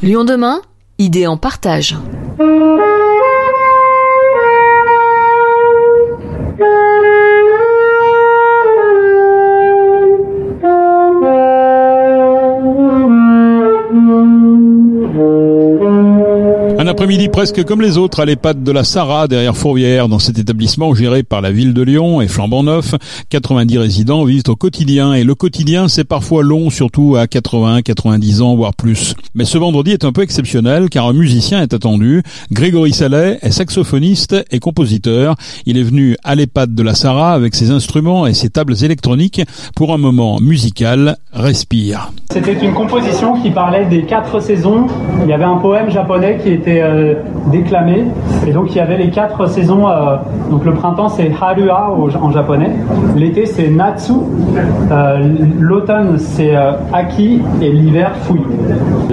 Lyon demain, idée en partage. Après-midi presque comme les autres à l'EHPAD de la Sarah derrière Fourvière dans cet établissement géré par la ville de Lyon et flambant neuf. 90 résidents vivent au quotidien et le quotidien c'est parfois long surtout à 80, 90 ans voire plus. Mais ce vendredi est un peu exceptionnel car un musicien est attendu. Grégory Salet est saxophoniste et compositeur. Il est venu à l'EHPAD de la Sarah avec ses instruments et ses tables électroniques pour un moment musical. Respire. C'était une composition qui parlait des quatre saisons. Il y avait un poème japonais qui était euh, déclamé. Et donc il y avait les quatre saisons. Euh, donc le printemps c'est Harua en japonais. L'été c'est Natsu. Euh, l'automne c'est Aki. Et l'hiver Fui.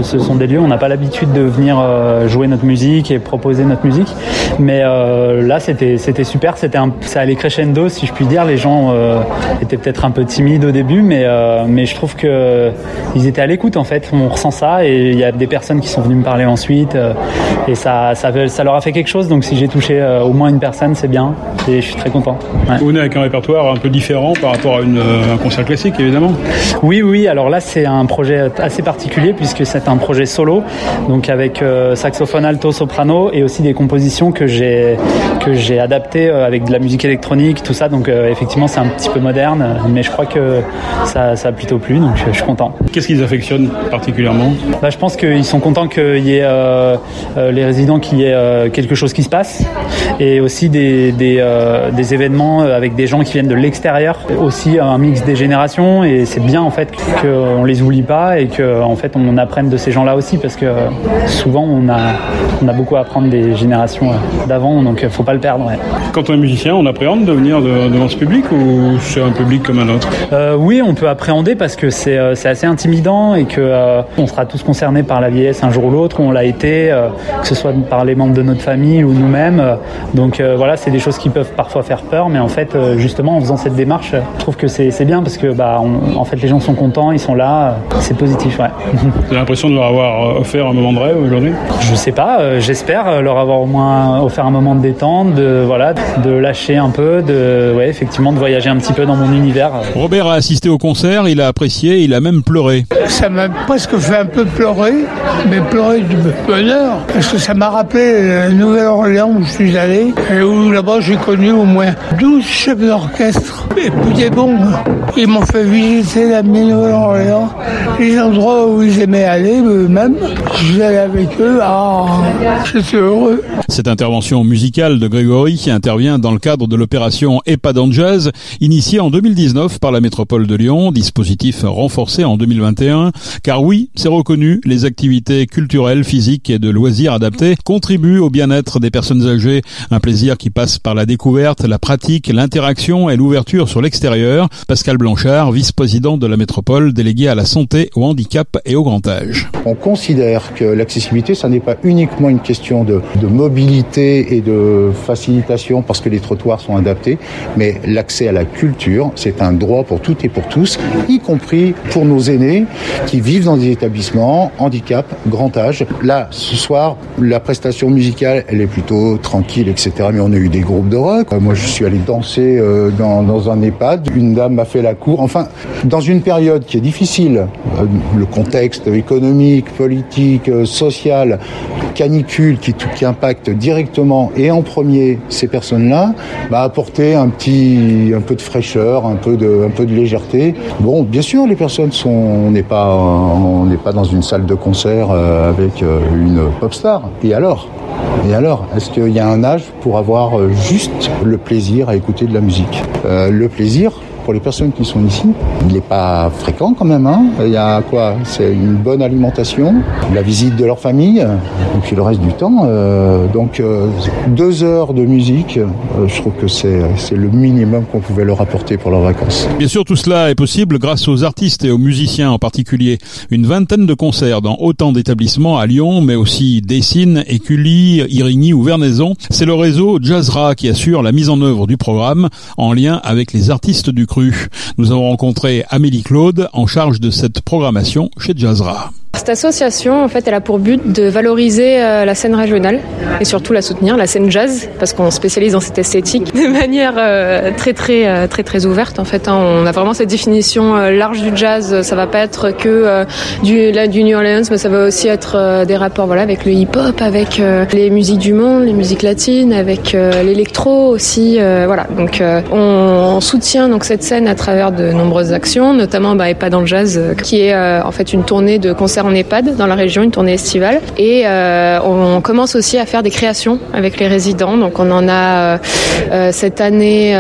Ce sont des lieux où on n'a pas l'habitude de venir jouer notre musique et proposer notre musique. Mais là c'était super. C'était ça allait crescendo si je puis dire. Les gens étaient peut-être un peu timides au début, mais, mais je trouve qu'ils étaient à l'écoute en fait. On ressent ça et il y a des personnes qui sont venues me parler ensuite et ça, ça, ça, leur a fait quelque chose. Donc si j'ai touché euh, au moins une personne, c'est bien et je suis très content. Vous venez avec un répertoire un peu différent par rapport à une, euh, un concert classique, évidemment. Oui, oui. Alors là, c'est un projet assez particulier puisque c'est un projet solo, donc avec euh, saxophone alto, soprano et aussi des compositions que j'ai que j'ai adaptées avec de la musique électronique, tout ça. Donc effectivement, c'est un petit peu moderne, mais je crois que ça, ça a plutôt plu, donc je, suis content. Qu'est-ce qu'ils affectionnent particulièrement? Bah, Je pense qu'ils sont contents qu'il y ait euh, les résidents qu'il y ait euh, quelque chose qui se passe. Et aussi des, des, euh, des événements avec des gens qui viennent de l'extérieur, aussi un mix des générations. Et c'est bien en fait qu'on les oublie pas et qu'en en fait on apprenne de ces gens-là aussi parce que souvent on a, on a beaucoup à apprendre des générations d'avant. Donc il faut pas le perdre. Quand on est musicien, on appréhende de venir devant ce public ou c'est un public comme un autre? Oui, on peut appréhender parce que c'est assez intimidant et que on sera tous concernés par la vieillesse un jour ou l'autre, on l'a été, que ce soit par les membres de notre famille ou nous-mêmes. Donc euh, voilà, c'est des choses qui peuvent parfois faire peur, mais en fait, euh, justement, en faisant cette démarche, je trouve que c'est bien parce que bah, en fait, les gens sont contents, ils sont là, c'est positif. Ouais. Vous avez l'impression de leur avoir offert un moment de rêve aujourd'hui? Je sais pas, euh, j'espère leur avoir au moins offert un moment de détente, de voilà, de lâcher un peu, de ouais, effectivement, de voyager un petit peu dans mon univers. Robert a assisté au concert, il a apprécié, il a même pleuré. Ça m'a presque fait un peu pleurer, mais pleurer du bonheur parce que ça m'a rappelé la Nouvelle-Orléans où je suis allé et où là-bas j'ai connu au moins 12 chefs d'orchestre et puis des bombes. Ils m'ont fait visiter la Nouvelle-Orléans, les endroits où ils aimaient aller eux-mêmes. Allé avec eux, ah, j'étais heureux. Cette intervention musicale de Grégory qui intervient dans le cadre de l'opération EHPAD en Jazz, initiée en 2019 par la métropole de Lyon, dispositif renforcé en 2021, car oui, c'est reconnu, les activités culturelles, physiques et de loisirs adaptés contribuent au bien-être des personnes âgées, un plaisir qui passe par la découverte, la pratique, l'interaction et l'ouverture sur l'extérieur. Pascal Blanchard, vice-président de la métropole, délégué à la santé, au handicap et au grand âge. On considère que l'accessibilité, ça n'est pas uniquement une question de, de mobilité et de facilitation parce que les trottoirs sont adaptés, mais l'accès à la culture, c'est un droit pour toutes et pour tous, y compris pour nos aînés qui vivent dans des établissements, handicap, grand âge. Là, ce soir, la prestation musicale, elle est plutôt tranquille, etc. Mais on a eu des groupes de rock. Moi, je suis allé danser euh, dans, un EHPAD. Une dame m'a fait la cour. Enfin, dans une période qui est difficile, euh, le contexte économique, politique, euh, social, canicule qui, impacte directement et en premier ces personnes-là, m'a apporté un petit, un peu de fraîcheur, un peu de, un peu de légèreté. Bon, bien sûr, les personnes sont, on n'est pas, on n'est pas dans une salle de concert avec une pop star. Et alors? Et alors, est-ce qu'il y a un âge pour avoir euh, juste le plaisir à écouter de la musique? Euh, Le plaisir, pour les personnes qui sont ici, il n'est pas fréquent quand même. Hein. il y a quoi? C'est une bonne alimentation, la visite de leur famille, et puis le reste du temps. Euh, donc euh, deux heures de musique, euh, je trouve que c'est le minimum qu'on pouvait leur apporter pour leurs vacances. Bien sûr, tout cela est possible grâce aux artistes et aux musiciens en particulier. Une vingtaine de concerts dans autant d'établissements à Lyon, mais aussi Dessines, Écully, Irigny ou Vernaison. C'est le réseau Jazzra qui assure la mise en œuvre du programme en lien avec les artistes du nous avons rencontré Amélie Claude en charge de cette programmation chez Jazzra. Cette association, en fait, elle a pour but de valoriser euh, la scène régionale et surtout la soutenir, la scène jazz, parce qu'on spécialise dans cette esthétique de manière euh, très très euh, très très ouverte. En fait, hein. on a vraiment cette définition large du jazz. Ça va pas être que du, New Orleans, mais ça va aussi être des rapports, voilà, avec le hip-hop, avec les musiques du monde, les musiques latines, avec l'électro aussi. voilà, donc on, soutient donc cette scène à travers de nombreuses actions, notamment bah, pas dans le jazz, qui est en fait une tournée de concerts en EHPAD dans la région, une tournée estivale. Et euh, on commence aussi à faire des créations avec les résidents. Donc on en a euh, euh, cette année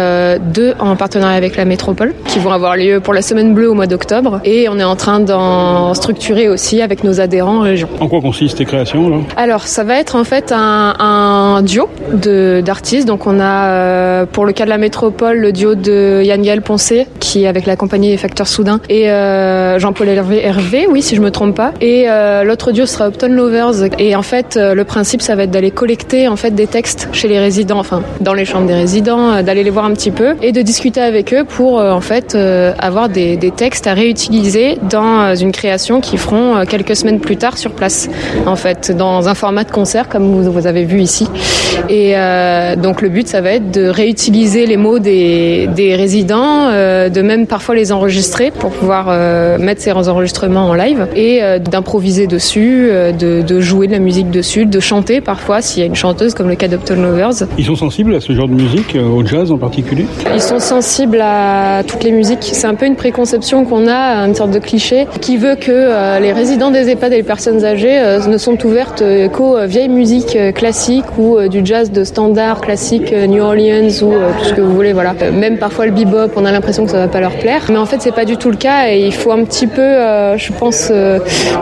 deux en partenariat avec la métropole qui vont avoir lieu pour la semaine bleue au mois d'octobre. Et on est en train d'en structurer aussi avec nos adhérents en région. En quoi consistent ces créations là? Alors ça va être en fait un, un duo d'artistes. Donc on a pour le cas de la métropole le duo de Yann Gaël Poncé qui est avec la compagnie des Facteurs Soudains et Jean-Paul Hervé, Hervé, oui si je me trompe pas. Et l'autre duo sera Upton Lovers. Et en fait, euh, le principe, ça va être d'aller collecter en fait des textes chez les résidents, enfin dans les chambres des résidents, euh, d'aller les voir un petit peu et de discuter avec eux pour euh, en fait avoir des, des, textes à réutiliser dans une création qu'ils feront quelques semaines plus tard sur place, en fait, dans un format de concert comme vous, vous avez vu ici. Et donc le but, ça va être de réutiliser les mots des, des résidents, de même parfois les enregistrer pour pouvoir mettre ces enregistrements en live et d'improviser dessus, de, de, jouer de la musique dessus, de chanter parfois s'il y a une chanteuse comme le cas d'Upton Lovers. Ils sont sensibles à ce genre de musique, euh, au jazz en particulier Ils sont sensibles à toutes les musiques. C'est un peu une préconception qu'on a, une sorte de cliché, qui veut que euh, les résidents des EHPAD et les personnes âgées euh, ne sont ouvertes qu'aux vieilles musiques classiques ou du jazz de standard classique New Orleans ou tout ce que vous voulez. Voilà. Même parfois le bebop, on a l'impression que ça va pas leur plaire. Mais en fait, c'est pas du tout le cas et il faut un petit peu, je pense,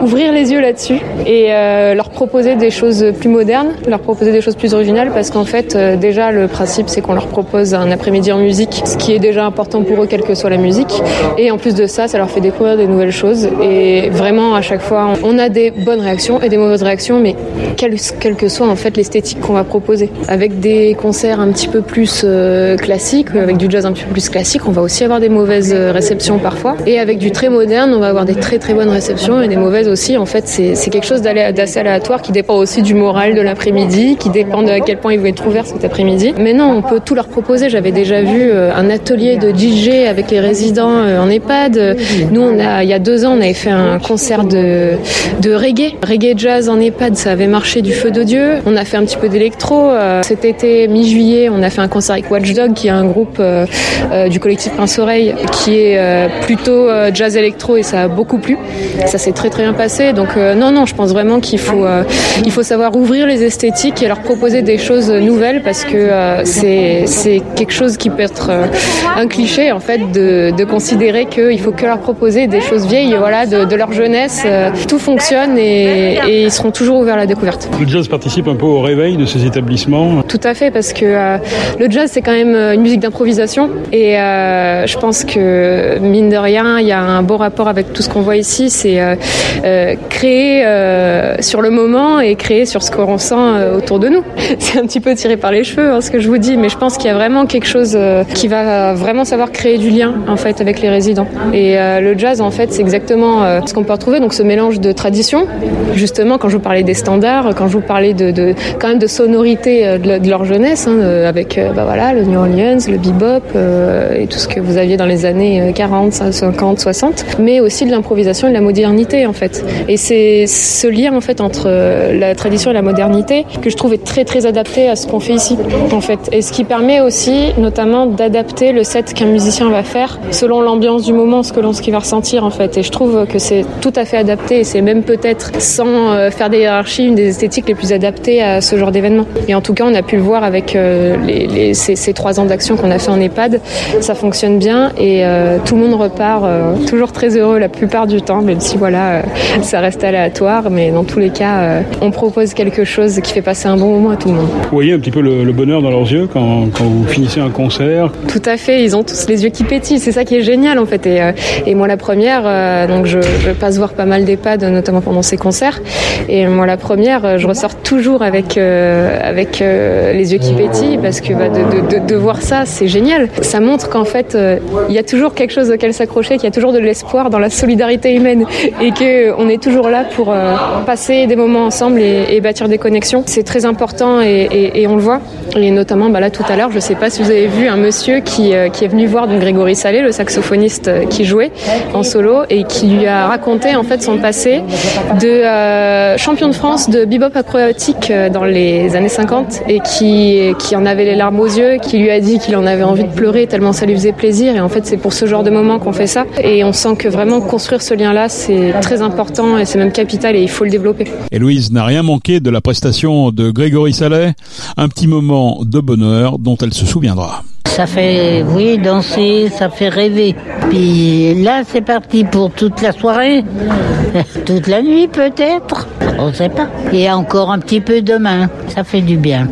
ouvrir les yeux là-dessus et euh, leur proposer des choses plus modernes, leur proposer des choses plus originales parce qu'en fait euh, déjà le principe c'est qu'on leur propose un après-midi en musique, ce qui est déjà important pour eux quelle que soit la musique. Et en plus de ça ça leur fait découvrir des nouvelles choses et vraiment à chaque fois on a des bonnes réactions et des mauvaises réactions mais quelle, que soit en fait l'esthétique qu'on va proposer. Avec des concerts un petit peu plus euh, classiques avec du jazz un petit peu plus classique on va aussi avoir des mauvaises réceptions parfois. Et avec du très moderne on va avoir des très très bonnes réceptions et des mauvaises aussi en fait c'est quelque chose d'assez aléatoire qui dépend aussi du moral de l'après-midi, qui dépend de à quel point ils vont être ouverts cet après-midi. Mais non, on peut tout leur proposer. J'avais déjà vu euh, un atelier de DJ avec les résidents euh, en EHPAD. Nous, il y a deux ans, on avait fait un concert de, de reggae, reggae jazz en EHPAD. Ça avait marché du feu de Dieu. On a fait un petit peu d'électro. Euh, cet été, mi-juillet, on a fait un concert avec Watchdog, qui est un groupe du collectif Prince Oreille, qui est plutôt jazz électro et ça a beaucoup plu. Ça s'est très très passé. Donc non, non, je pense vraiment qu'il faut, euh, il faut savoir ouvrir les esthétiques et leur proposer des choses nouvelles parce que euh, c'est, c'est quelque chose qui peut être euh, un cliché en fait de, de considérer qu'il faut que leur proposer des choses vieilles voilà, de, de leur jeunesse. tout fonctionne et, et, ils seront toujours ouverts à la découverte. Le jazz participe un peu au réveil de ces établissements Tout à fait parce que le jazz c'est quand même une musique d'improvisation et je pense que mine de rien il y a un beau rapport avec tout ce qu'on voit ici, c'est créer sur le moment et créer sur ce qu'on ressent euh, autour de nous. C'est un petit peu tiré par les cheveux hein, ce que je vous dis, mais je pense qu'il y a vraiment quelque chose euh, qui va vraiment savoir créer du lien en fait avec les résidents. Et euh, le jazz en fait c'est exactement ce qu'on peut retrouver, donc ce mélange de tradition. Justement quand je vous parlais des standards, quand je vous parlais de, de quand même de sonorité de, leur jeunesse, hein, avec bah voilà le New Orleans, le bebop et tout ce que vous aviez dans les années 40, 50, 60, mais aussi de l'improvisation et de la modernité en fait. Et c'est ce lien en fait entre euh, la tradition et la modernité que je trouve est très très adapté à ce qu'on fait ici en fait. Et ce qui permet aussi notamment d'adapter le set qu'un musicien va faire selon l'ambiance du moment ce ce qu'il va ressentir en fait. Et je trouve que c'est tout à fait adapté. Et c'est même peut-être sans euh, faire des hiérarchies une des esthétiques les plus adaptées à ce genre d'événement. Et en tout cas on a pu le voir avec euh, ces, trois ans d'action qu'on a fait en EHPAD. Ça fonctionne bien et tout le monde repart toujours très heureux la plupart du temps même si voilà ça reste aléatoire mais dans tous les cas, euh, on propose quelque chose qui fait passer un bon moment à tout le monde. Vous voyez un petit peu le, bonheur dans leurs yeux quand, vous finissez un concert Tout à fait, ils ont tous les yeux qui pétillent, c'est ça qui est génial en fait. Et, euh, moi la première, euh, donc je, passe voir pas mal d'EHPAD, notamment pendant ces concerts. Et moi la première, je ressors toujours avec, avec les yeux qui pétillent parce que bah, de, voir ça, c'est génial. Ça montre qu'en fait, il y a toujours quelque chose auquel s'accrocher, qu'il y a toujours de l'espoir dans la solidarité humaine et que qu'on est toujours là pour euh, passer des moments ensemble et, bâtir des connexions. C'est très important et, on le voit. Et notamment, bah là tout à l'heure, je ne sais pas si vous avez vu un monsieur qui, euh, qui est venu voir donc Grégory Salé, le saxophoniste euh, qui jouait en solo et qui lui a raconté en fait son passé de euh, champion de France de bebop acrobatique dans les années 50 et qui, qui en avait les larmes aux yeux, qui lui a dit qu'il en avait envie de pleurer tellement ça lui faisait plaisir. Et en fait, c'est pour ce genre de moment qu'on fait ça. Et on sent que vraiment construire ce lien-là, c'est très important et c'est même capital et il faut le développer. Et Louise n'a rien manqué de la prestation de Grégory Salet, un petit moment de bonheur dont elle se souviendra. Ça fait, oui, danser, ça fait rêver. Puis là, c'est parti pour toute la soirée, toute la nuit peut-être, on sait pas. Et encore un petit peu demain, ça fait du bien.